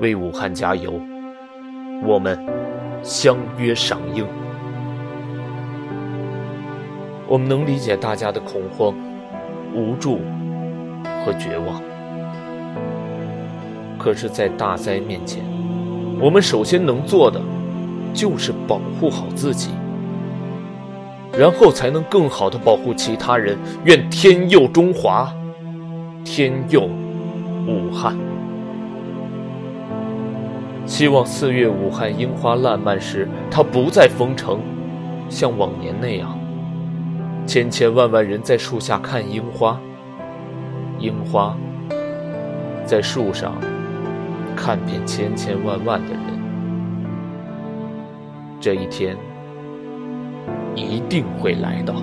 为武汉加油！我们相约赏樱。我们能理解大家的恐慌、无助和绝望，可是，在大灾面前，我们首先能做的就是保护好自己，然后才能更好的保护其他人。愿天佑中华，天佑武汉！希望四月武汉樱花烂漫时，它不再封城，像往年那样。千千万万人在树下看樱花，樱花在树上看遍千千万万的人。这一天一定会来到。